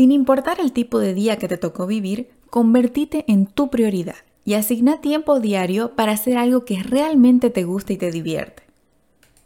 Sin importar el tipo de día que te tocó vivir, convertite en tu prioridad y asigna tiempo diario para hacer algo que realmente te guste y te divierte.